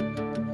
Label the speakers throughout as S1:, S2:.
S1: ¿cómo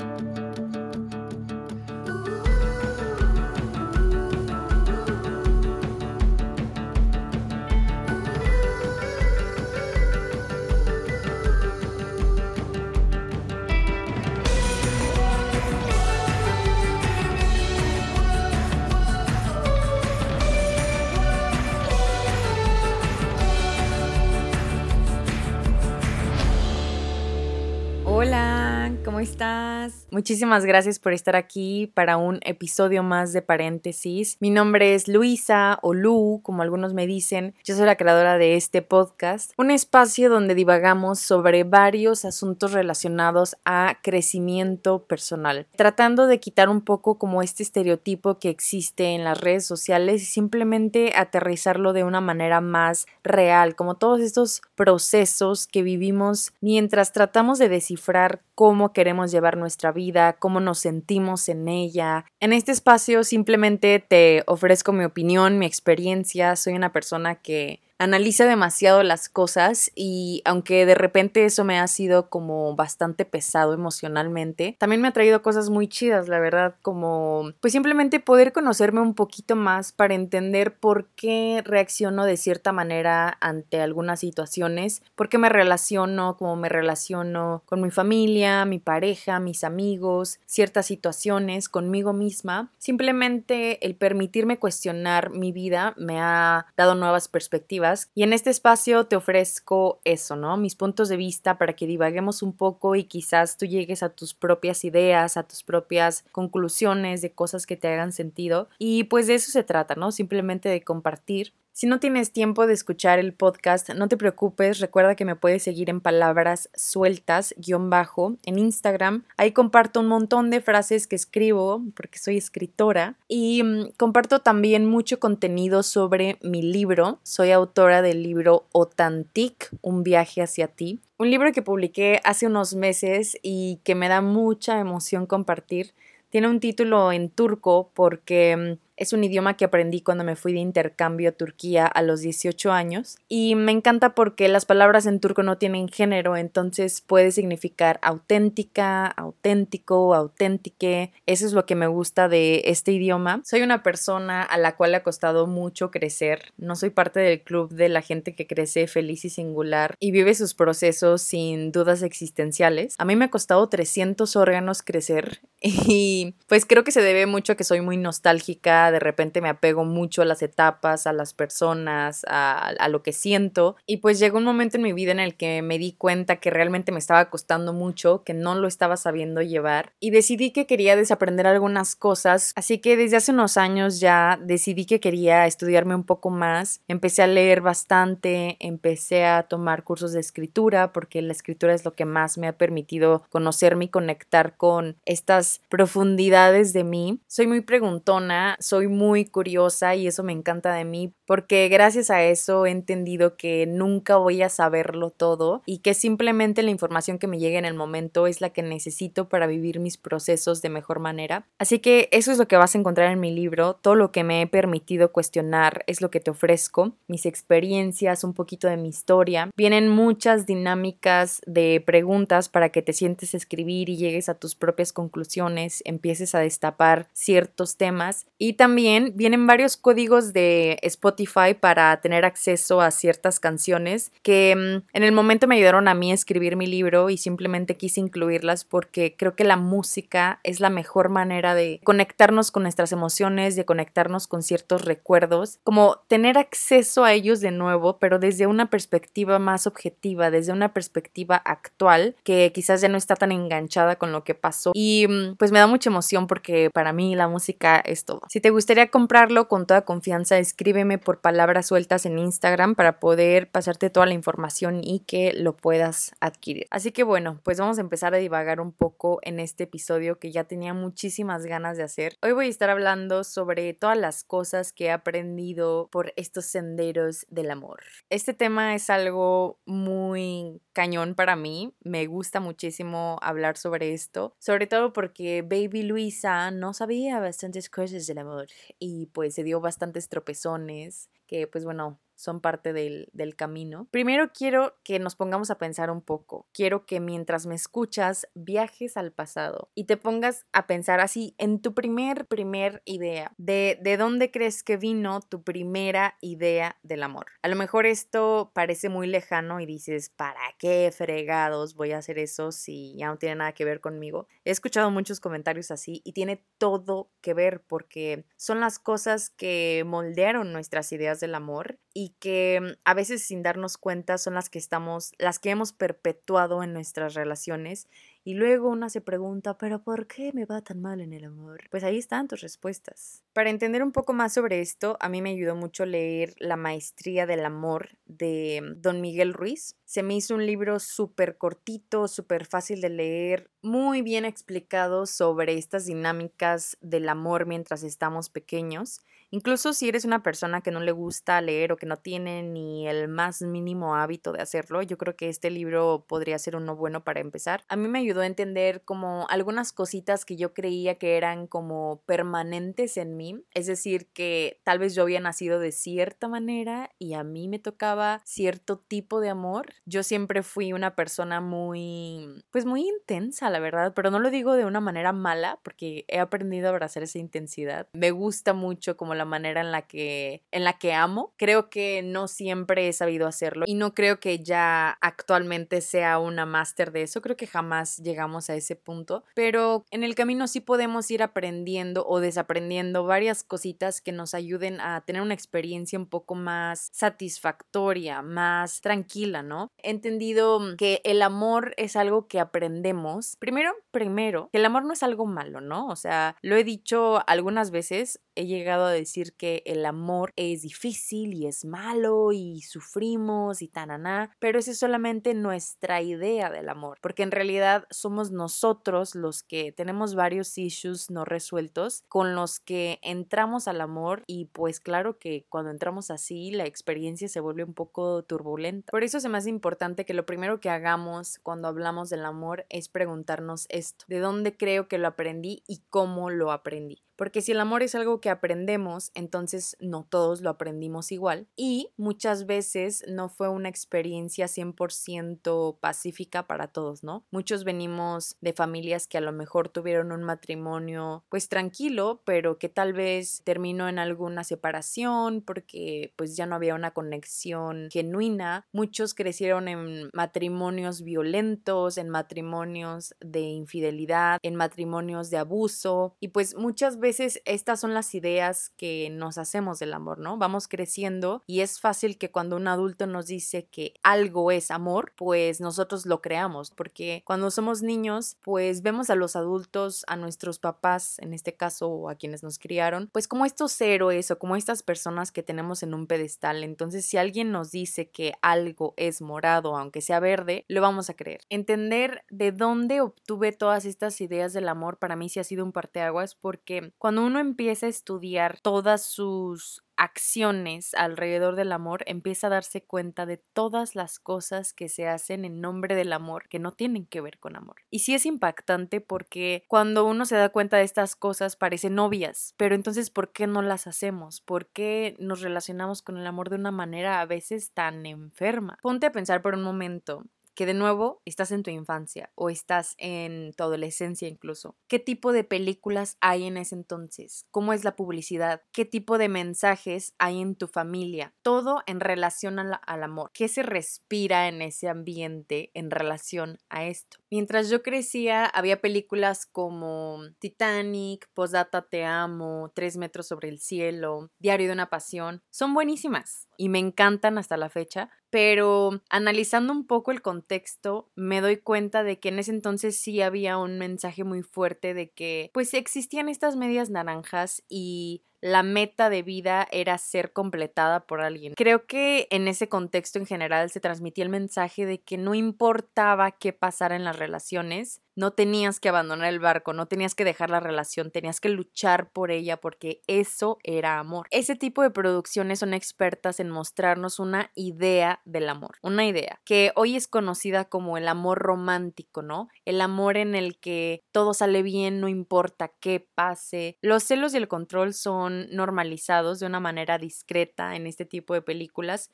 S1: Muchísimas gracias por estar aquí para un episodio más de paréntesis. Mi nombre es Luisa o Lu, como algunos me dicen. Yo soy la creadora de este podcast, un espacio donde divagamos sobre varios asuntos relacionados a crecimiento personal, tratando de quitar un poco como este estereotipo que existe en las redes sociales y simplemente aterrizarlo de una manera más real, como todos estos procesos que vivimos mientras tratamos de descifrar cómo queremos llevar nuestra vida, cómo nos sentimos en ella. En este espacio simplemente te ofrezco mi opinión, mi experiencia. Soy una persona que analiza demasiado las cosas y aunque de repente eso me ha sido como bastante pesado emocionalmente, también me ha traído cosas muy chidas, la verdad, como pues simplemente poder conocerme un poquito más para entender por qué reacciono de cierta manera ante algunas situaciones, por qué me relaciono como me relaciono con mi familia, mi pareja, mis amigos, ciertas situaciones, conmigo misma. Simplemente el permitirme cuestionar mi vida me ha dado nuevas perspectivas y en este espacio te ofrezco eso, ¿no? Mis puntos de vista para que divaguemos un poco y quizás tú llegues a tus propias ideas, a tus propias conclusiones de cosas que te hagan sentido. Y pues de eso se trata, ¿no? Simplemente de compartir si no tienes tiempo de escuchar el podcast, no te preocupes, recuerda que me puedes seguir en palabras sueltas, guion bajo, en Instagram. Ahí comparto un montón de frases que escribo, porque soy escritora, y mm, comparto también mucho contenido sobre mi libro. Soy autora del libro Otantic, un viaje hacia ti. Un libro que publiqué hace unos meses y que me da mucha emoción compartir. Tiene un título en turco porque mm, es un idioma que aprendí cuando me fui de intercambio a Turquía a los 18 años y me encanta porque las palabras en turco no tienen género, entonces puede significar auténtica, auténtico, auténtique. Eso es lo que me gusta de este idioma. Soy una persona a la cual le ha costado mucho crecer. No soy parte del club de la gente que crece feliz y singular y vive sus procesos sin dudas existenciales. A mí me ha costado 300 órganos crecer y pues creo que se debe mucho a que soy muy nostálgica de repente me apego mucho a las etapas, a las personas, a, a, lo que siento. Y pues llegó un momento en mi vida en el que me di cuenta que realmente me estaba costando mucho, que no lo estaba sabiendo llevar. Y decidí que quería desaprender algunas cosas. Así que desde hace unos años ya decidí que quería estudiarme un poco más. Empecé a leer bastante, empecé a tomar cursos de escritura, porque la escritura es lo que más me ha permitido conocerme y conectar con estas profundidades de mí. Soy muy preguntona, soy soy muy curiosa y eso me encanta de mí porque gracias a eso he entendido que nunca voy a saberlo todo y que simplemente la información que me llegue en el momento es la que necesito para vivir mis procesos de mejor manera. Así que eso es lo que vas a encontrar en mi libro, todo lo que me he permitido cuestionar es lo que te ofrezco, mis experiencias, un poquito de mi historia. Vienen muchas dinámicas de preguntas para que te sientes escribir y llegues a tus propias conclusiones, empieces a destapar ciertos temas y también también vienen varios códigos de Spotify para tener acceso a ciertas canciones que mm, en el momento me ayudaron a mí a escribir mi libro y simplemente quise incluirlas porque creo que la música es la mejor manera de conectarnos con nuestras emociones, de conectarnos con ciertos recuerdos, como tener acceso a ellos de nuevo, pero desde una perspectiva más objetiva, desde una perspectiva actual que quizás ya no está tan enganchada con lo que pasó y mm, pues me da mucha emoción porque para mí la música es todo. Si te gustaría comprarlo con toda confianza, escríbeme por palabras sueltas en Instagram para poder pasarte toda la información y que lo puedas adquirir. Así que bueno, pues vamos a empezar a divagar un poco en este episodio que ya tenía muchísimas ganas de hacer. Hoy voy a estar hablando sobre todas las cosas que he aprendido por estos senderos del amor. Este tema es algo muy cañón para mí. Me gusta muchísimo hablar sobre esto, sobre todo porque Baby Luisa no sabía bastantes cosas del amor y pues se dio bastantes tropezones que pues bueno, son parte del, del camino. Primero quiero que nos pongamos a pensar un poco. Quiero que mientras me escuchas viajes al pasado y te pongas a pensar así en tu primer, primer idea. De, ¿De dónde crees que vino tu primera idea del amor? A lo mejor esto parece muy lejano y dices, ¿para qué fregados voy a hacer eso si ya no tiene nada que ver conmigo? He escuchado muchos comentarios así y tiene todo que ver porque son las cosas que moldearon nuestras ideas del amor y que mm, a veces sin darnos cuenta son las que estamos, las que hemos perpetuado en nuestras relaciones y luego una se pregunta, pero ¿por qué me va tan mal en el amor? Pues ahí están tus respuestas. Para entender un poco más sobre esto, a mí me ayudó mucho leer La Maestría del Amor de mm, Don Miguel Ruiz. Se me hizo un libro súper cortito, súper fácil de leer, muy bien explicado sobre estas dinámicas del amor mientras estamos pequeños. Incluso si eres una persona que no le gusta leer o que no tiene ni el más mínimo hábito de hacerlo, yo creo que este libro podría ser uno bueno para empezar. A mí me ayudó a entender como algunas cositas que yo creía que eran como permanentes en mí, es decir, que tal vez yo había nacido de cierta manera y a mí me tocaba cierto tipo de amor. Yo siempre fui una persona muy, pues muy intensa, la verdad, pero no lo digo de una manera mala porque he aprendido a abrazar esa intensidad. Me gusta mucho como la manera en la que en la que amo. Creo que no siempre he sabido hacerlo y no creo que ya actualmente sea una máster de eso. Creo que jamás llegamos a ese punto, pero en el camino sí podemos ir aprendiendo o desaprendiendo varias cositas que nos ayuden a tener una experiencia un poco más satisfactoria, más tranquila, ¿no? He entendido que el amor es algo que aprendemos. Primero, primero, que el amor no es algo malo, ¿no? O sea, lo he dicho algunas veces, he llegado a decir que el amor es difícil y es malo y sufrimos y tananá, pero esa es solamente nuestra idea del amor, porque en realidad somos nosotros los que tenemos varios issues no resueltos con los que entramos al amor y pues claro que cuando entramos así la experiencia se vuelve un poco turbulenta. Por eso es más importante que lo primero que hagamos cuando hablamos del amor es preguntarnos esto, ¿de dónde creo que lo aprendí y cómo lo aprendí? Porque si el amor es algo que aprendemos, entonces no todos lo aprendimos igual. Y muchas veces no fue una experiencia 100% pacífica para todos, ¿no? Muchos venimos de familias que a lo mejor tuvieron un matrimonio pues tranquilo, pero que tal vez terminó en alguna separación porque pues ya no había una conexión genuina. Muchos crecieron en matrimonios violentos, en matrimonios de infidelidad, en matrimonios de abuso y pues muchas veces veces estas son las ideas que nos hacemos del amor, ¿no? Vamos creciendo y es fácil que cuando un adulto nos dice que algo es amor, pues nosotros lo creamos, porque cuando somos niños, pues vemos a los adultos, a nuestros papás, en este caso, o a quienes nos criaron, pues como estos héroes o como estas personas que tenemos en un pedestal. Entonces, si alguien nos dice que algo es morado, aunque sea verde, lo vamos a creer. Entender de dónde obtuve todas estas ideas del amor para mí sí ha sido un parteaguas porque cuando uno empieza a estudiar todas sus acciones alrededor del amor, empieza a darse cuenta de todas las cosas que se hacen en nombre del amor que no tienen que ver con amor. Y sí es impactante porque cuando uno se da cuenta de estas cosas parecen obvias, pero entonces ¿por qué no las hacemos? ¿Por qué nos relacionamos con el amor de una manera a veces tan enferma? Ponte a pensar por un momento que de nuevo estás en tu infancia o estás en tu adolescencia incluso. ¿Qué tipo de películas hay en ese entonces? ¿Cómo es la publicidad? ¿Qué tipo de mensajes hay en tu familia? Todo en relación al amor. ¿Qué se respira en ese ambiente en relación a esto? Mientras yo crecía, había películas como Titanic, Posdata Te Amo, Tres Metros sobre el Cielo, Diario de una Pasión. Son buenísimas y me encantan hasta la fecha, pero analizando un poco el contexto, me doy cuenta de que en ese entonces sí había un mensaje muy fuerte de que pues existían estas medias naranjas y la meta de vida era ser completada por alguien. Creo que en ese contexto en general se transmitía el mensaje de que no importaba qué pasara en las relaciones, no tenías que abandonar el barco, no tenías que dejar la relación, tenías que luchar por ella porque eso era amor. Ese tipo de producciones son expertas en mostrarnos una idea del amor, una idea que hoy es conocida como el amor romántico, ¿no? El amor en el que todo sale bien, no importa qué pase. Los celos y el control son normalizados de una manera discreta en este tipo de películas.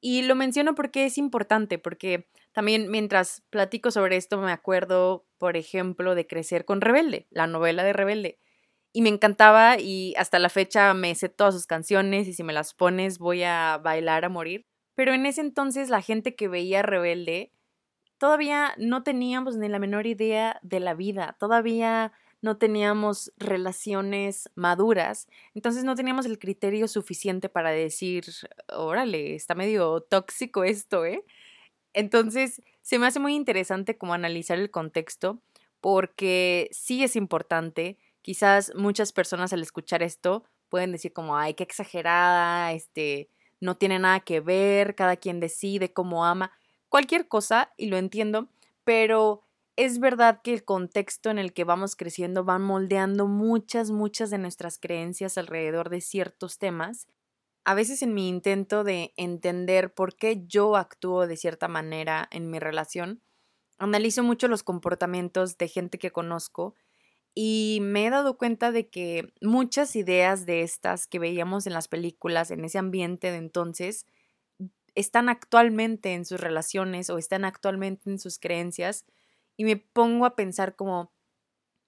S1: Y lo menciono porque es importante, porque también mientras platico sobre esto me acuerdo, por ejemplo, de Crecer con Rebelde, la novela de Rebelde. Y me encantaba y hasta la fecha me sé todas sus canciones y si me las pones voy a bailar a morir. Pero en ese entonces la gente que veía Rebelde todavía no teníamos ni la menor idea de la vida, todavía no teníamos relaciones maduras, entonces no teníamos el criterio suficiente para decir, órale, está medio tóxico esto, ¿eh? Entonces, se me hace muy interesante como analizar el contexto, porque sí es importante, quizás muchas personas al escuchar esto pueden decir como, ay, qué exagerada, este, no tiene nada que ver, cada quien decide cómo ama, cualquier cosa, y lo entiendo, pero es verdad que el contexto en el que vamos creciendo va moldeando muchas, muchas de nuestras creencias alrededor de ciertos temas. A veces en mi intento de entender por qué yo actúo de cierta manera en mi relación, analizo mucho los comportamientos de gente que conozco y me he dado cuenta de que muchas ideas de estas que veíamos en las películas, en ese ambiente de entonces, están actualmente en sus relaciones o están actualmente en sus creencias y me pongo a pensar como,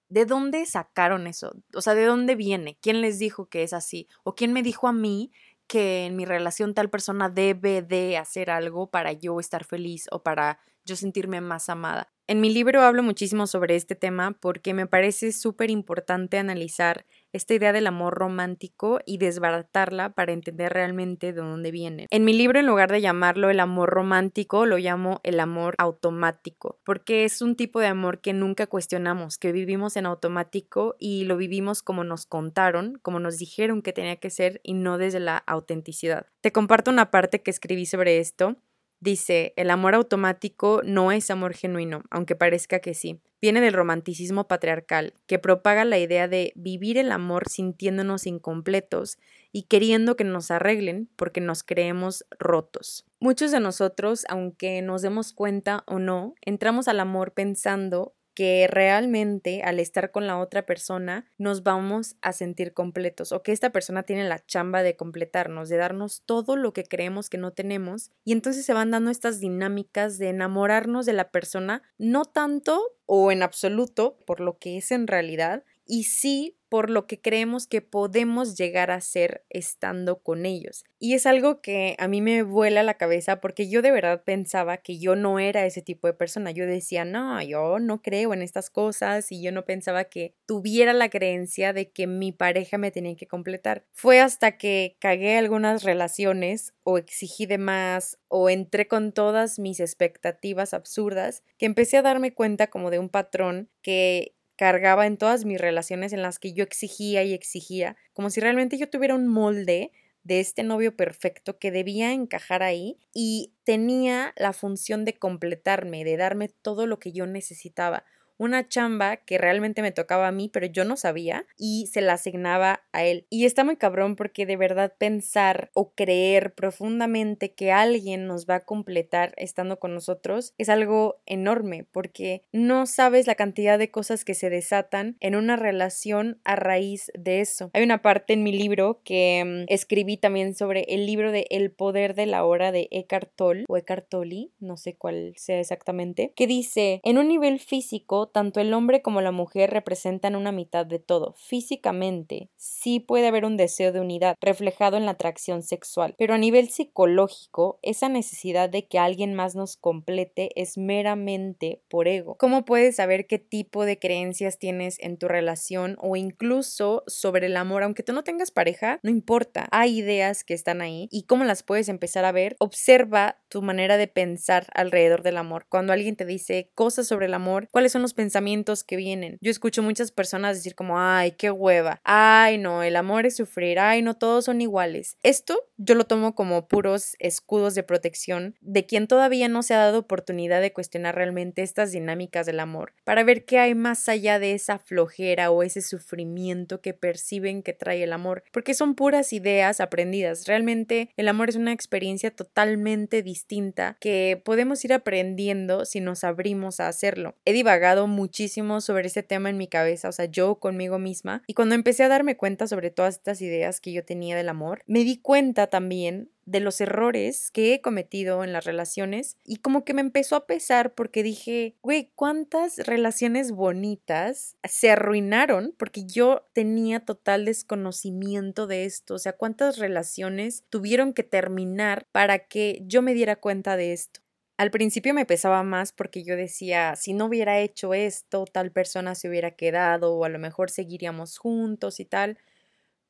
S1: ¿de dónde sacaron eso? O sea, ¿de dónde viene? ¿Quién les dijo que es así? ¿O quién me dijo a mí que en mi relación tal persona debe de hacer algo para yo estar feliz o para yo sentirme más amada? En mi libro hablo muchísimo sobre este tema porque me parece súper importante analizar esta idea del amor romántico y desbaratarla para entender realmente de dónde viene. En mi libro, en lugar de llamarlo el amor romántico, lo llamo el amor automático, porque es un tipo de amor que nunca cuestionamos, que vivimos en automático y lo vivimos como nos contaron, como nos dijeron que tenía que ser y no desde la autenticidad. Te comparto una parte que escribí sobre esto Dice, el amor automático no es amor genuino, aunque parezca que sí. Viene del romanticismo patriarcal, que propaga la idea de vivir el amor sintiéndonos incompletos y queriendo que nos arreglen porque nos creemos rotos. Muchos de nosotros, aunque nos demos cuenta o no, entramos al amor pensando que realmente al estar con la otra persona nos vamos a sentir completos o que esta persona tiene la chamba de completarnos, de darnos todo lo que creemos que no tenemos y entonces se van dando estas dinámicas de enamorarnos de la persona no tanto o en absoluto por lo que es en realidad y sí por lo que creemos que podemos llegar a ser estando con ellos. Y es algo que a mí me vuela la cabeza porque yo de verdad pensaba que yo no era ese tipo de persona. Yo decía, no, yo no creo en estas cosas y yo no pensaba que tuviera la creencia de que mi pareja me tenía que completar. Fue hasta que cagué algunas relaciones o exigí de más o entré con todas mis expectativas absurdas que empecé a darme cuenta como de un patrón que cargaba en todas mis relaciones en las que yo exigía y exigía, como si realmente yo tuviera un molde de este novio perfecto que debía encajar ahí y tenía la función de completarme, de darme todo lo que yo necesitaba una chamba que realmente me tocaba a mí, pero yo no sabía y se la asignaba a él. Y está muy cabrón porque de verdad pensar o creer profundamente que alguien nos va a completar estando con nosotros es algo enorme porque no sabes la cantidad de cosas que se desatan en una relación a raíz de eso. Hay una parte en mi libro que mm, escribí también sobre el libro de El poder de la hora de Eckhart Tolle o Eckhart Tolle, no sé cuál sea exactamente, que dice, en un nivel físico tanto el hombre como la mujer representan una mitad de todo. Físicamente, sí puede haber un deseo de unidad reflejado en la atracción sexual, pero a nivel psicológico, esa necesidad de que alguien más nos complete es meramente por ego. ¿Cómo puedes saber qué tipo de creencias tienes en tu relación o incluso sobre el amor? Aunque tú no tengas pareja, no importa. Hay ideas que están ahí y cómo las puedes empezar a ver. Observa tu manera de pensar alrededor del amor. Cuando alguien te dice cosas sobre el amor, ¿cuáles son los pensamientos que vienen. Yo escucho muchas personas decir como, ay, qué hueva, ay, no, el amor es sufrir, ay, no, todos son iguales. Esto yo lo tomo como puros escudos de protección de quien todavía no se ha dado oportunidad de cuestionar realmente estas dinámicas del amor, para ver qué hay más allá de esa flojera o ese sufrimiento que perciben que trae el amor, porque son puras ideas aprendidas. Realmente el amor es una experiencia totalmente distinta que podemos ir aprendiendo si nos abrimos a hacerlo. He divagado muchísimo sobre este tema en mi cabeza, o sea, yo conmigo misma. Y cuando empecé a darme cuenta sobre todas estas ideas que yo tenía del amor, me di cuenta también de los errores que he cometido en las relaciones y como que me empezó a pesar porque dije, güey, ¿cuántas relaciones bonitas se arruinaron porque yo tenía total desconocimiento de esto? O sea, ¿cuántas relaciones tuvieron que terminar para que yo me diera cuenta de esto? Al principio me pesaba más porque yo decía, si no hubiera hecho esto, tal persona se hubiera quedado o a lo mejor seguiríamos juntos y tal.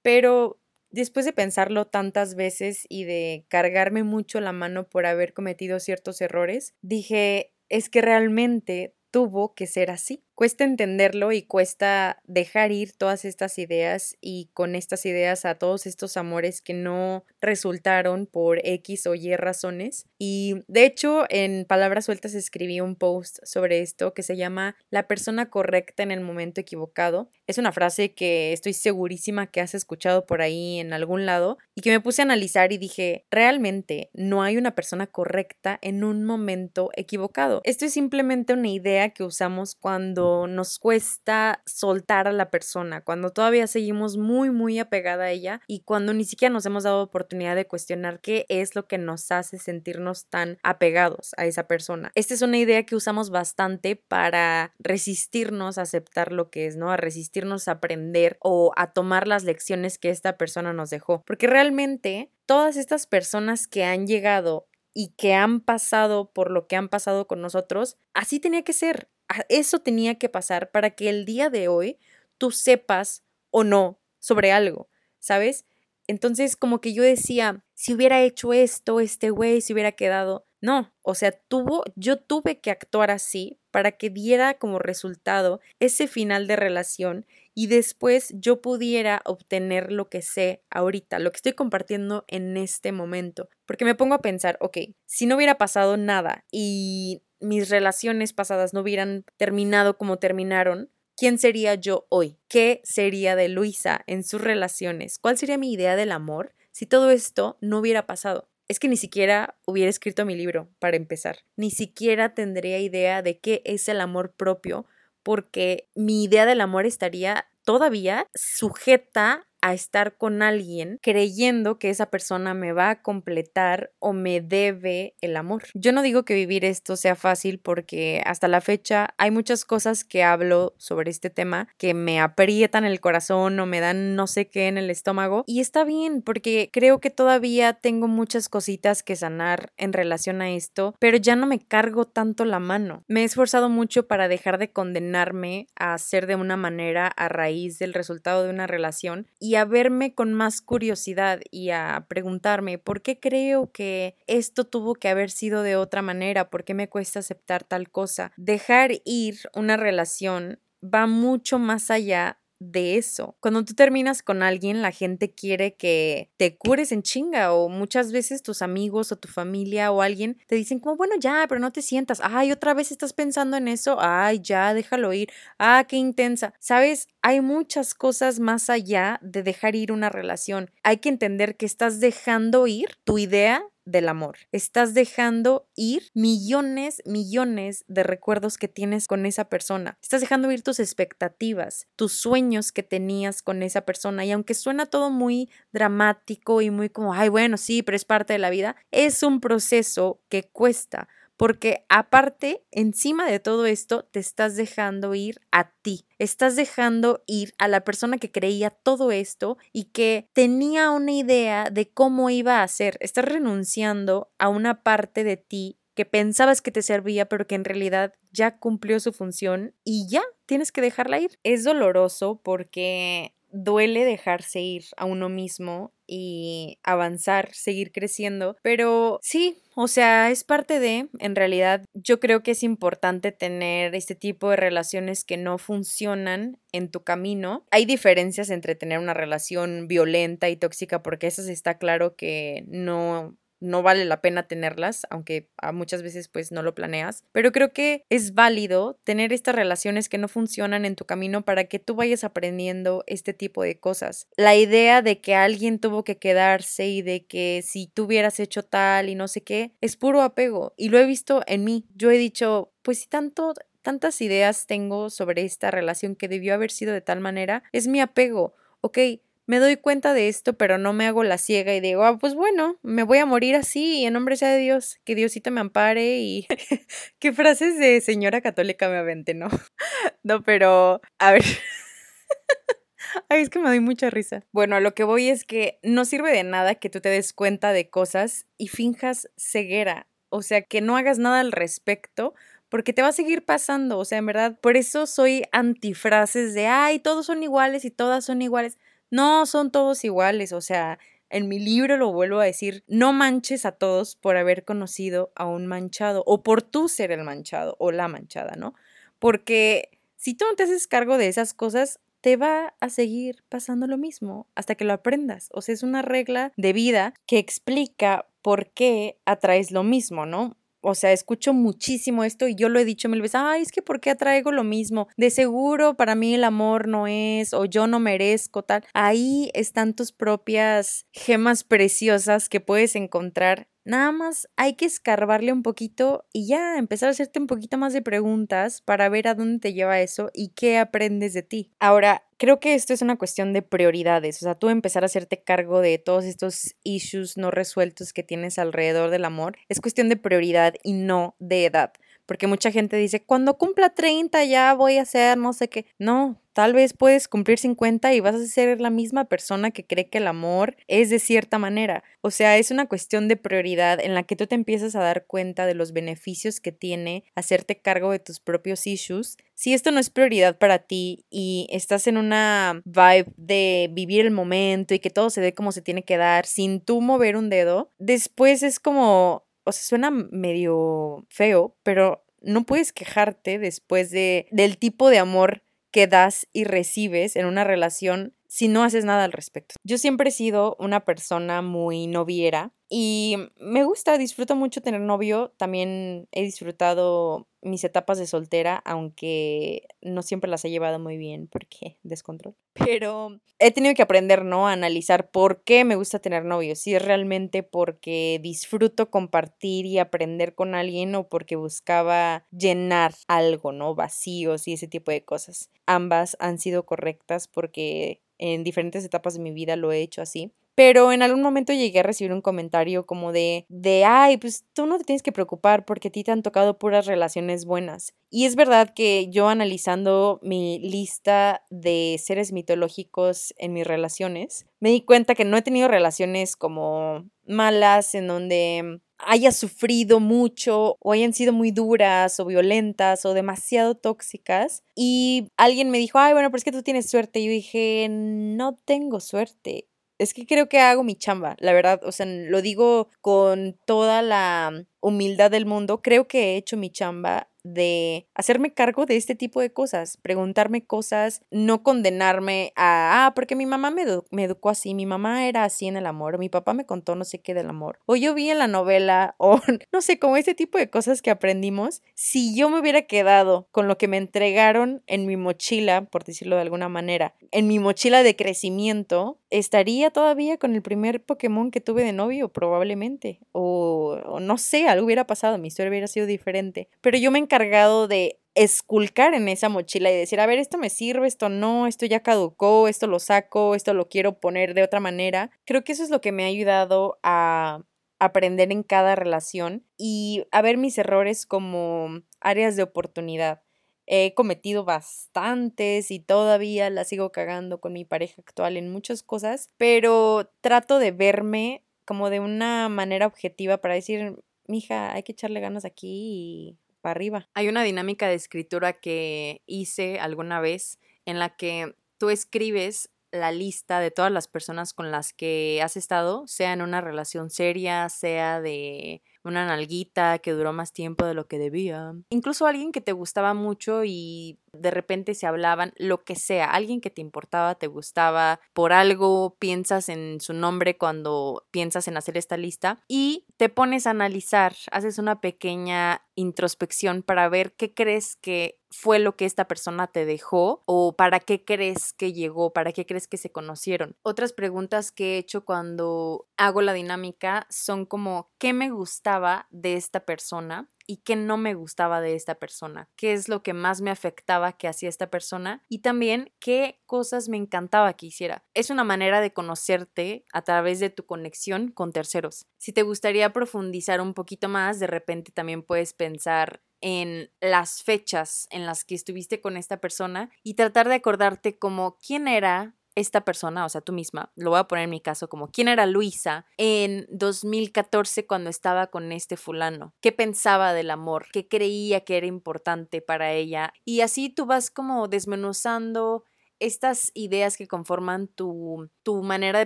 S1: Pero Después de pensarlo tantas veces y de cargarme mucho la mano por haber cometido ciertos errores, dije, es que realmente tuvo que ser así. Cuesta entenderlo y cuesta dejar ir todas estas ideas y con estas ideas a todos estos amores que no resultaron por X o Y razones. Y de hecho, en Palabras Sueltas escribí un post sobre esto que se llama La persona correcta en el momento equivocado. Es una frase que estoy segurísima que has escuchado por ahí en algún lado y que me puse a analizar y dije, realmente no hay una persona correcta en un momento equivocado. Esto es simplemente una idea que usamos cuando nos cuesta soltar a la persona, cuando todavía seguimos muy, muy apegada a ella y cuando ni siquiera nos hemos dado oportunidad de cuestionar qué es lo que nos hace sentirnos tan apegados a esa persona. Esta es una idea que usamos bastante para resistirnos a aceptar lo que es, ¿no? A resistirnos a aprender o a tomar las lecciones que esta persona nos dejó. Porque realmente todas estas personas que han llegado y que han pasado por lo que han pasado con nosotros, así tenía que ser eso tenía que pasar para que el día de hoy tú sepas o no sobre algo, ¿sabes? Entonces, como que yo decía, si hubiera hecho esto, este güey se hubiera quedado. No, o sea, tuvo, yo tuve que actuar así para que diera como resultado ese final de relación y después yo pudiera obtener lo que sé ahorita, lo que estoy compartiendo en este momento. Porque me pongo a pensar, ok, si no hubiera pasado nada y mis relaciones pasadas no hubieran terminado como terminaron, ¿quién sería yo hoy? ¿Qué sería de Luisa en sus relaciones? ¿Cuál sería mi idea del amor si todo esto no hubiera pasado? Es que ni siquiera hubiera escrito mi libro, para empezar. Ni siquiera tendría idea de qué es el amor propio, porque mi idea del amor estaría todavía sujeta a estar con alguien creyendo que esa persona me va a completar o me debe el amor. Yo no digo que vivir esto sea fácil porque hasta la fecha hay muchas cosas que hablo sobre este tema que me aprietan el corazón o me dan no sé qué en el estómago y está bien porque creo que todavía tengo muchas cositas que sanar en relación a esto, pero ya no me cargo tanto la mano. Me he esforzado mucho para dejar de condenarme a hacer de una manera a raíz del resultado de una relación y a verme con más curiosidad y a preguntarme por qué creo que esto tuvo que haber sido de otra manera, por qué me cuesta aceptar tal cosa. Dejar ir una relación va mucho más allá de eso. Cuando tú terminas con alguien, la gente quiere que te cures en chinga o muchas veces tus amigos o tu familia o alguien te dicen como, bueno, ya, pero no te sientas. Ay, otra vez estás pensando en eso. Ay, ya, déjalo ir. Ah, qué intensa. Sabes, hay muchas cosas más allá de dejar ir una relación. Hay que entender que estás dejando ir tu idea del amor. Estás dejando ir millones, millones de recuerdos que tienes con esa persona. Estás dejando ir tus expectativas, tus sueños que tenías con esa persona. Y aunque suena todo muy dramático y muy como, ay, bueno, sí, pero es parte de la vida, es un proceso que cuesta porque aparte, encima de todo esto, te estás dejando ir a ti, estás dejando ir a la persona que creía todo esto y que tenía una idea de cómo iba a ser, estás renunciando a una parte de ti que pensabas que te servía, pero que en realidad ya cumplió su función y ya tienes que dejarla ir. Es doloroso porque duele dejarse ir a uno mismo y avanzar, seguir creciendo, pero sí, o sea, es parte de, en realidad, yo creo que es importante tener este tipo de relaciones que no funcionan en tu camino. Hay diferencias entre tener una relación violenta y tóxica porque eso está claro que no no vale la pena tenerlas, aunque muchas veces pues no lo planeas, pero creo que es válido tener estas relaciones que no funcionan en tu camino para que tú vayas aprendiendo este tipo de cosas. La idea de que alguien tuvo que quedarse y de que si tú hubieras hecho tal y no sé qué, es puro apego y lo he visto en mí. Yo he dicho, pues si tanto tantas ideas tengo sobre esta relación que debió haber sido de tal manera, es mi apego. Ok, me doy cuenta de esto, pero no me hago la ciega y digo, ah, pues bueno, me voy a morir así y en nombre sea de Dios, que Diosito me ampare y qué frases de señora católica me avente, ¿no? no, pero a ver. Ay, es que me doy mucha risa. Bueno, a lo que voy es que no sirve de nada que tú te des cuenta de cosas y finjas ceguera. O sea, que no hagas nada al respecto porque te va a seguir pasando. O sea, en verdad, por eso soy antifrases de, ay, todos son iguales y todas son iguales. No, son todos iguales. O sea, en mi libro lo vuelvo a decir, no manches a todos por haber conocido a un manchado o por tú ser el manchado o la manchada, ¿no? Porque si tú no te haces cargo de esas cosas, te va a seguir pasando lo mismo hasta que lo aprendas. O sea, es una regla de vida que explica por qué atraes lo mismo, ¿no? O sea, escucho muchísimo esto y yo lo he dicho mil veces, ay, es que ¿por qué atraigo lo mismo? De seguro para mí el amor no es o yo no merezco tal. Ahí están tus propias gemas preciosas que puedes encontrar Nada más hay que escarbarle un poquito y ya empezar a hacerte un poquito más de preguntas para ver a dónde te lleva eso y qué aprendes de ti. Ahora, creo que esto es una cuestión de prioridades, o sea, tú empezar a hacerte cargo de todos estos issues no resueltos que tienes alrededor del amor, es cuestión de prioridad y no de edad porque mucha gente dice, cuando cumpla 30 ya voy a hacer no sé qué. No, tal vez puedes cumplir 50 y vas a ser la misma persona que cree que el amor es de cierta manera. O sea, es una cuestión de prioridad en la que tú te empiezas a dar cuenta de los beneficios que tiene hacerte cargo de tus propios issues. Si esto no es prioridad para ti y estás en una vibe de vivir el momento y que todo se dé como se tiene que dar sin tú mover un dedo, después es como o sea, suena medio feo, pero no puedes quejarte después de del tipo de amor que das y recibes en una relación si no haces nada al respecto. Yo siempre he sido una persona muy noviera y me gusta, disfruto mucho tener novio, también he disfrutado mis etapas de soltera, aunque no siempre las he llevado muy bien porque descontrol. Pero he tenido que aprender, ¿no? A analizar por qué me gusta tener novio. Si es realmente porque disfruto compartir y aprender con alguien o porque buscaba llenar algo, ¿no? Vacíos y ese tipo de cosas. Ambas han sido correctas porque en diferentes etapas de mi vida lo he hecho así. Pero en algún momento llegué a recibir un comentario como de, de, ay, pues tú no te tienes que preocupar porque a ti te han tocado puras relaciones buenas. Y es verdad que yo analizando mi lista de seres mitológicos en mis relaciones, me di cuenta que no he tenido relaciones como malas en donde haya sufrido mucho o hayan sido muy duras o violentas o demasiado tóxicas. Y alguien me dijo, ay, bueno, pero es que tú tienes suerte. Y yo dije, no tengo suerte es que creo que hago mi chamba, la verdad, o sea, lo digo con toda la humildad del mundo, creo que he hecho mi chamba de hacerme cargo de este tipo de cosas, preguntarme cosas, no condenarme a, ah, porque mi mamá me, me, educó así, mi mamá era así en el amor, mi papá me contó no sé qué del amor, o yo vi en la novela, o no sé, como este tipo de cosas que aprendimos, si yo me hubiera quedado con lo que me entregaron en mi mochila, por decirlo de alguna manera, en mi mochila de crecimiento, estaría todavía con el primer Pokémon que tuve de novio, probablemente, o, o no sé, algo hubiera pasado, mi historia hubiera sido diferente, pero yo me encargado de esculcar en esa mochila y decir, a ver, esto me sirve, esto no, esto ya caducó, esto lo saco, esto lo quiero poner de otra manera. Creo que eso es lo que me ha ayudado a aprender en cada relación y a ver mis errores como áreas de oportunidad. He cometido bastantes y todavía la sigo cagando con mi pareja actual en muchas cosas, pero trato de verme como de una manera objetiva para decir, mija, hay que echarle ganas aquí y para arriba. Hay una dinámica de escritura que hice alguna vez en la que tú escribes la lista de todas las personas con las que has estado, sea en una relación seria, sea de una nalguita que duró más tiempo de lo que debía. Incluso alguien que te gustaba mucho y de repente se hablaban, lo que sea, alguien que te importaba, te gustaba, por algo piensas en su nombre cuando piensas en hacer esta lista y te pones a analizar, haces una pequeña introspección para ver qué crees que fue lo que esta persona te dejó o para qué crees que llegó, para qué crees que se conocieron. Otras preguntas que he hecho cuando hago la dinámica son como qué me gustaba de esta persona y qué no me gustaba de esta persona, qué es lo que más me afectaba que hacía esta persona y también qué cosas me encantaba que hiciera. Es una manera de conocerte a través de tu conexión con terceros. Si te gustaría profundizar un poquito más, de repente también puedes pensar en las fechas en las que estuviste con esta persona y tratar de acordarte como quién era esta persona, o sea, tú misma, lo voy a poner en mi caso como quién era Luisa en 2014 cuando estaba con este fulano, qué pensaba del amor, qué creía que era importante para ella y así tú vas como desmenuzando estas ideas que conforman tu, tu, manera de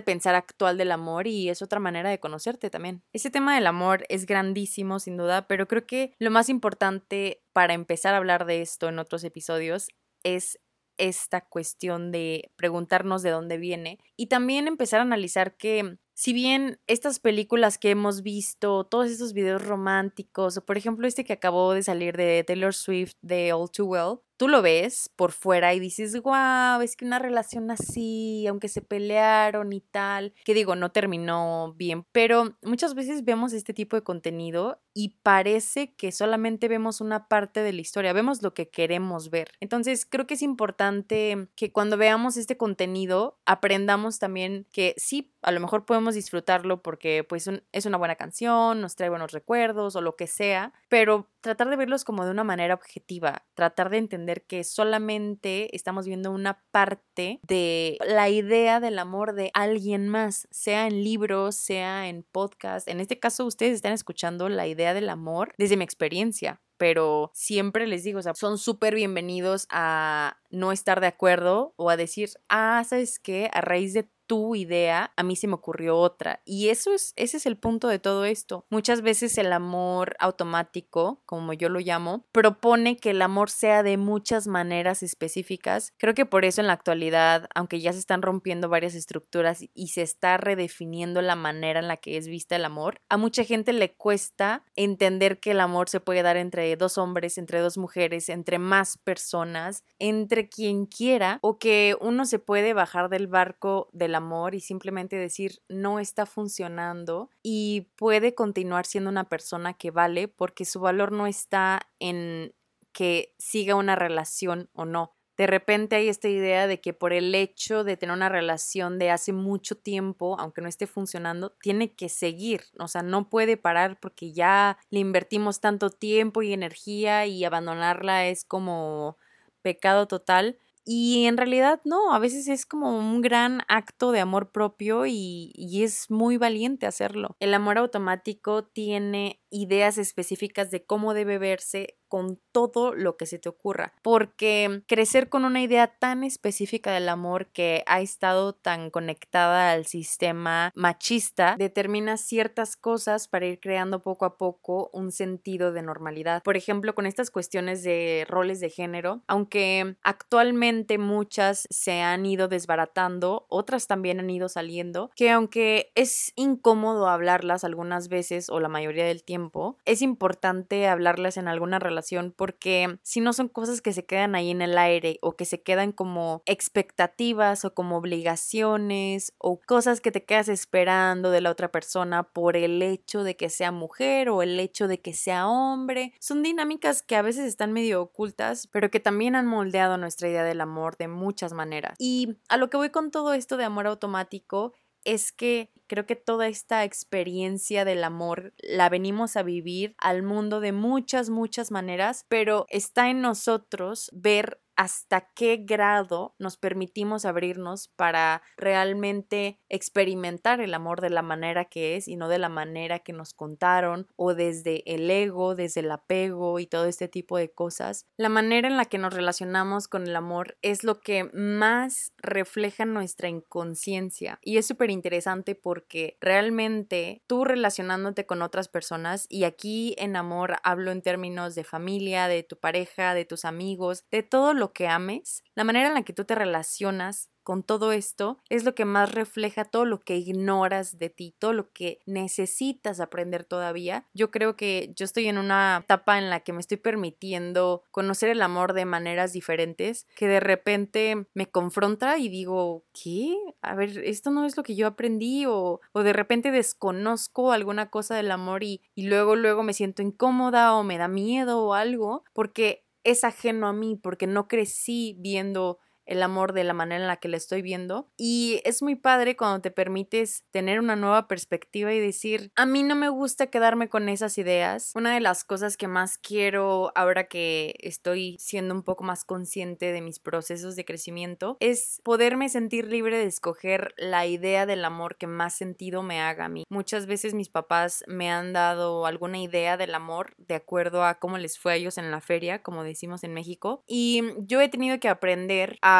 S1: pensar actual del amor y es otra manera de conocerte también. Ese tema del amor es grandísimo sin duda, pero creo que lo más importante para empezar a hablar de esto en otros episodios es esta cuestión de preguntarnos de dónde viene y también empezar a analizar que si bien estas películas que hemos visto, todos estos videos románticos, o por ejemplo este que acabó de salir de Taylor Swift de All Too Well, tú lo ves por fuera y dices, wow, es que una relación así, aunque se pelearon y tal, que digo, no terminó bien, pero muchas veces vemos este tipo de contenido y parece que solamente vemos una parte de la historia, vemos lo que queremos ver. Entonces, creo que es importante que cuando veamos este contenido aprendamos también que sí, a lo mejor podemos disfrutarlo porque pues es una buena canción, nos trae buenos recuerdos o lo que sea, pero tratar de verlos como de una manera objetiva, tratar de entender que solamente estamos viendo una parte de la idea del amor de alguien más, sea en libros, sea en podcast. En este caso, ustedes están escuchando la idea del amor desde mi experiencia pero siempre les digo, son súper bienvenidos a no estar de acuerdo o a decir, ah, ¿sabes qué? A raíz de tu idea, a mí se me ocurrió otra. Y eso es, ese es el punto de todo esto. Muchas veces el amor automático, como yo lo llamo, propone que el amor sea de muchas maneras específicas. Creo que por eso en la actualidad, aunque ya se están rompiendo varias estructuras y se está redefiniendo la manera en la que es vista el amor, a mucha gente le cuesta entender que el amor se puede dar entre dos hombres, entre dos mujeres, entre más personas, entre quien quiera, o que uno se puede bajar del barco de la amor y simplemente decir no está funcionando y puede continuar siendo una persona que vale porque su valor no está en que siga una relación o no. De repente hay esta idea de que por el hecho de tener una relación de hace mucho tiempo, aunque no esté funcionando, tiene que seguir, o sea, no puede parar porque ya le invertimos tanto tiempo y energía y abandonarla es como pecado total. Y en realidad no, a veces es como un gran acto de amor propio y, y, es muy valiente hacerlo. El amor automático tiene ideas específicas de cómo debe verse con todo lo que se te ocurra, porque crecer con una idea tan específica del amor que ha estado tan conectada al sistema machista determina ciertas cosas para ir creando poco a poco un sentido de normalidad. Por ejemplo, con estas cuestiones de roles de género, aunque actualmente muchas se han ido desbaratando, otras también han ido saliendo, que aunque es incómodo hablarlas algunas veces o la mayoría del tiempo, es importante hablarlas en alguna relación porque si no son cosas que se quedan ahí en el aire o que se quedan como expectativas o como obligaciones o cosas que te quedas esperando de la otra persona por el hecho de que sea mujer o el hecho de que sea hombre. Son dinámicas que a veces están medio ocultas, pero que también han moldeado nuestra idea del amor de muchas maneras. Y a lo que voy con todo esto de amor automático es que creo que toda esta experiencia del amor la venimos a vivir al mundo de muchas, muchas maneras, pero está en nosotros ver hasta qué grado nos permitimos abrirnos para realmente experimentar el amor de la manera que es y no de la manera que nos contaron o desde el ego, desde el apego y todo este tipo de cosas. La manera en la que nos relacionamos con el amor es lo que más refleja nuestra inconsciencia y es súper interesante porque realmente tú relacionándote con otras personas y aquí en amor hablo en términos de familia, de tu pareja, de tus amigos, de todo lo que ames, la manera en la que tú te relacionas con todo esto es lo que más refleja todo lo que ignoras de ti, todo lo que necesitas aprender todavía. Yo creo que yo estoy en una etapa en la que me estoy permitiendo conocer el amor de maneras diferentes, que de repente me confronta y digo, ¿qué? A ver, esto no es lo que yo aprendí o, o de repente desconozco alguna cosa del amor y, y luego, luego me siento incómoda o me da miedo o algo, porque es ajeno a mí, porque no crecí viendo el amor de la manera en la que la estoy viendo. Y es muy padre cuando te permites tener una nueva perspectiva y decir, a mí no me gusta quedarme con esas ideas. Una de las cosas que más quiero ahora que estoy siendo un poco más consciente de mis procesos de crecimiento es poderme sentir libre de escoger la idea del amor que más sentido me haga a mí. Muchas veces mis papás me han dado alguna idea del amor de acuerdo a cómo les fue a ellos en la feria, como decimos en México. Y yo he tenido que aprender a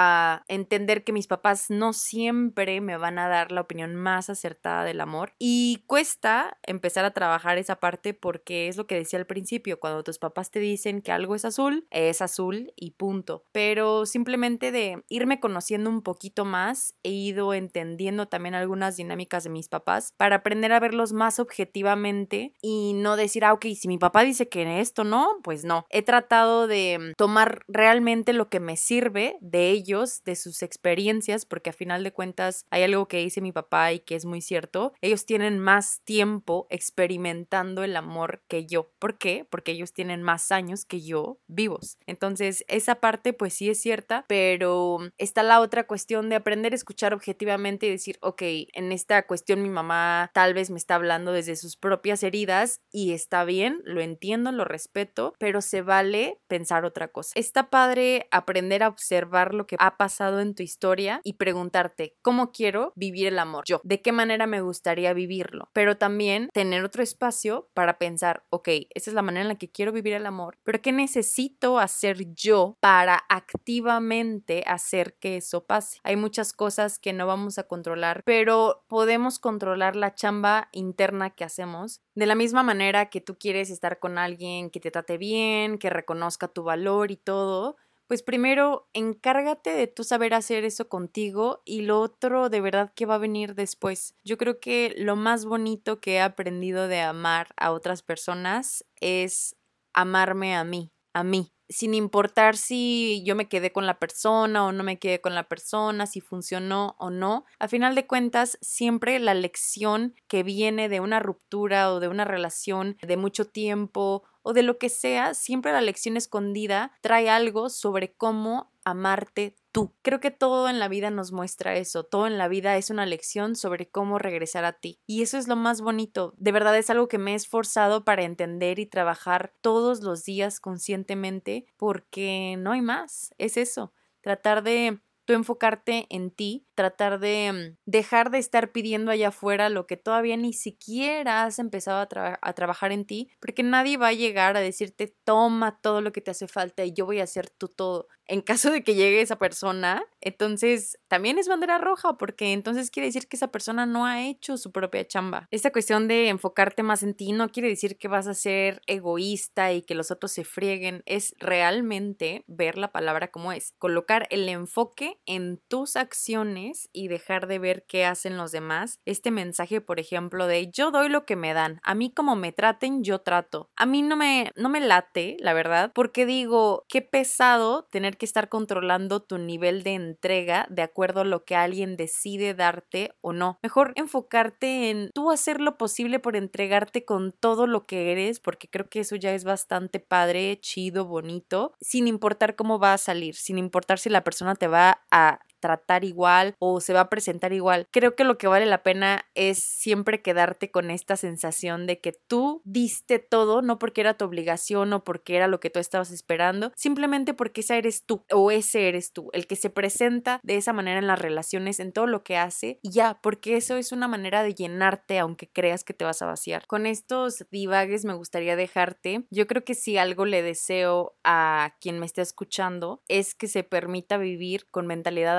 S1: entender que mis papás no siempre me van a dar la opinión más acertada del amor y cuesta empezar a trabajar esa parte porque es lo que decía al principio, cuando tus papás te dicen que algo es azul, es azul y punto. Pero simplemente de irme conociendo un poquito más, he ido entendiendo también algunas dinámicas de mis papás para aprender a verlos más objetivamente y no decir, ah, ok, si mi papá dice que esto no, pues no. He tratado de tomar realmente lo que me sirve de ellos de sus experiencias, porque a final de cuentas hay algo que dice mi papá y que es muy cierto, ellos tienen más tiempo experimentando el amor que yo. ¿Por qué? Porque ellos tienen más años que yo vivos. Entonces, esa parte pues sí es cierta, pero está la otra cuestión de aprender a escuchar objetivamente y decir, ok, en esta cuestión mi mamá tal vez me está hablando desde sus propias heridas y está bien, lo entiendo, lo respeto, pero se vale pensar otra cosa. Está padre aprender a observar lo que ha pasado en tu historia y preguntarte, ¿cómo quiero vivir el amor yo? ¿De qué manera me gustaría vivirlo? Pero también tener otro espacio para pensar, ok, esa es la manera en la que quiero vivir el amor, pero ¿qué necesito hacer yo para activamente hacer que eso pase? Hay muchas cosas que no vamos a controlar, pero podemos controlar la chamba interna que hacemos de la misma manera que tú quieres estar con alguien que te trate bien, que reconozca tu valor y todo, pues primero encárgate de tú saber hacer eso contigo y lo otro de verdad que va a venir después. Yo creo que lo más bonito que he aprendido de amar a otras personas es amarme a mí, a mí sin importar si yo me quedé con la persona o no me quedé con la persona, si funcionó o no, a final de cuentas siempre la lección que viene de una ruptura o de una relación de mucho tiempo o de lo que sea, siempre la lección escondida trae algo sobre cómo amarte tú. Creo que todo en la vida nos muestra eso, todo en la vida es una lección sobre cómo regresar a ti. Y eso es lo más bonito, de verdad es algo que me he esforzado para entender y trabajar todos los días conscientemente porque no hay más, es eso, tratar de tú enfocarte en ti, tratar de mm, dejar de estar pidiendo allá afuera lo que todavía ni siquiera has empezado a, a, trabajar en ti, porque nadie va a llegar a decirte toma todo lo que te hace falta y yo voy a hacer tú todo en caso de que llegue esa persona, entonces también es bandera roja porque entonces quiere decir que esa persona no ha hecho su propia chamba. Esta cuestión de enfocarte más en ti no quiere decir que vas a ser egoísta y que los otros se frieguen, es realmente ver la palabra como es, colocar el enfoque en tus acciones y dejar de ver qué hacen los demás. Este mensaje, por ejemplo, de yo doy lo que me dan, a mí como me traten, yo trato. A mí no me no me late, la verdad, porque digo, qué pesado tener que estar controlando tu nivel de entrega de acuerdo a lo que alguien decide darte o no. Mejor enfocarte en tú hacer lo posible por entregarte con todo lo que eres, porque creo que eso ya es bastante padre, chido, bonito, sin importar cómo va a salir, sin importar si la persona te va a tratar igual o se va a presentar igual. Creo que lo que vale la pena es siempre quedarte con esta sensación de que tú diste todo, no porque era tu obligación o porque era lo que tú estabas esperando, simplemente porque esa eres tú o ese eres tú, el que se presenta de esa manera en las relaciones, en todo lo que hace y ya, porque eso es una manera de llenarte aunque creas que te vas a vaciar. Con estos divagues me gustaría dejarte. Yo creo que si algo le deseo a quien me esté escuchando es que se permita vivir con mentalidad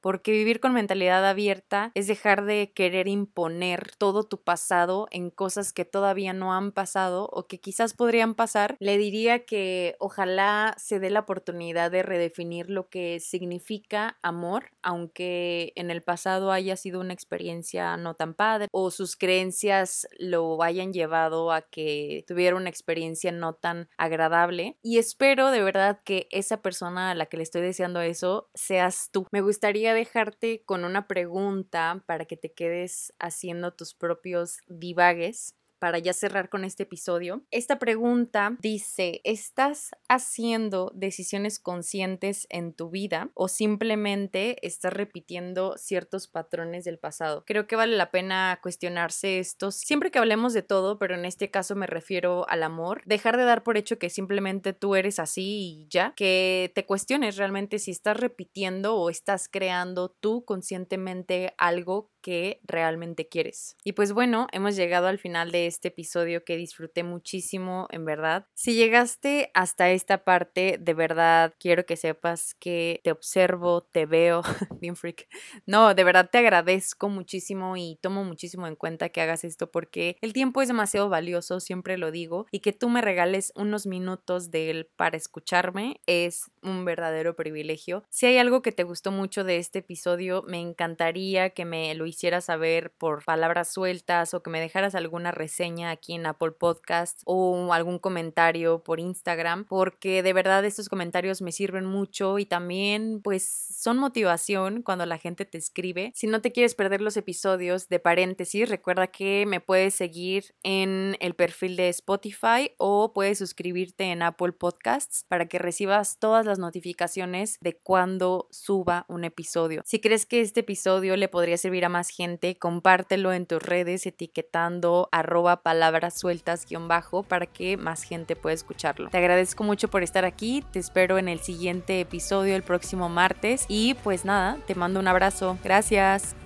S1: porque vivir con mentalidad abierta es dejar de querer imponer todo tu pasado en cosas que todavía no han pasado o que quizás podrían pasar. Le diría que ojalá se dé la oportunidad de redefinir lo que significa amor, aunque en el pasado haya sido una experiencia no tan padre o sus creencias lo hayan llevado a que tuviera una experiencia no tan agradable. Y espero de verdad que esa persona a la que le estoy deseando eso seas tú. Me gustaría dejarte con una pregunta para que te quedes haciendo tus propios divagues para ya cerrar con este episodio. Esta pregunta dice, ¿estás haciendo decisiones conscientes en tu vida o simplemente estás repitiendo ciertos patrones del pasado? Creo que vale la pena cuestionarse esto siempre que hablemos de todo, pero en este caso me refiero al amor. Dejar de dar por hecho que simplemente tú eres así y ya, que te cuestiones realmente si estás repitiendo o estás creando tú conscientemente algo que realmente quieres. Y pues bueno, hemos llegado al final de este episodio que disfruté muchísimo, en verdad. Si llegaste hasta esta parte, de verdad quiero que sepas que te observo, te veo, bien freak. No, de verdad te agradezco muchísimo y tomo muchísimo en cuenta que hagas esto porque el tiempo es demasiado valioso, siempre lo digo, y que tú me regales unos minutos de él para escucharme es un verdadero privilegio. Si hay algo que te gustó mucho de este episodio, me encantaría que me lo hicieras saber por palabras sueltas o que me dejaras alguna reseña aquí en Apple Podcast o algún comentario por Instagram, porque de verdad estos comentarios me sirven mucho y también pues son motivación cuando la gente te escribe. Si no te quieres perder los episodios de paréntesis, recuerda que me puedes seguir en el perfil de Spotify o puedes suscribirte en Apple Podcasts para que recibas todas las notificaciones de cuando suba un episodio. Si crees que este episodio le podría servir a más gente, compártelo en tus redes etiquetando palabras sueltas guion bajo para que más gente pueda escucharlo. Te agradezco mucho por estar aquí, te espero en el siguiente episodio el próximo martes y pues nada, te mando un abrazo. Gracias.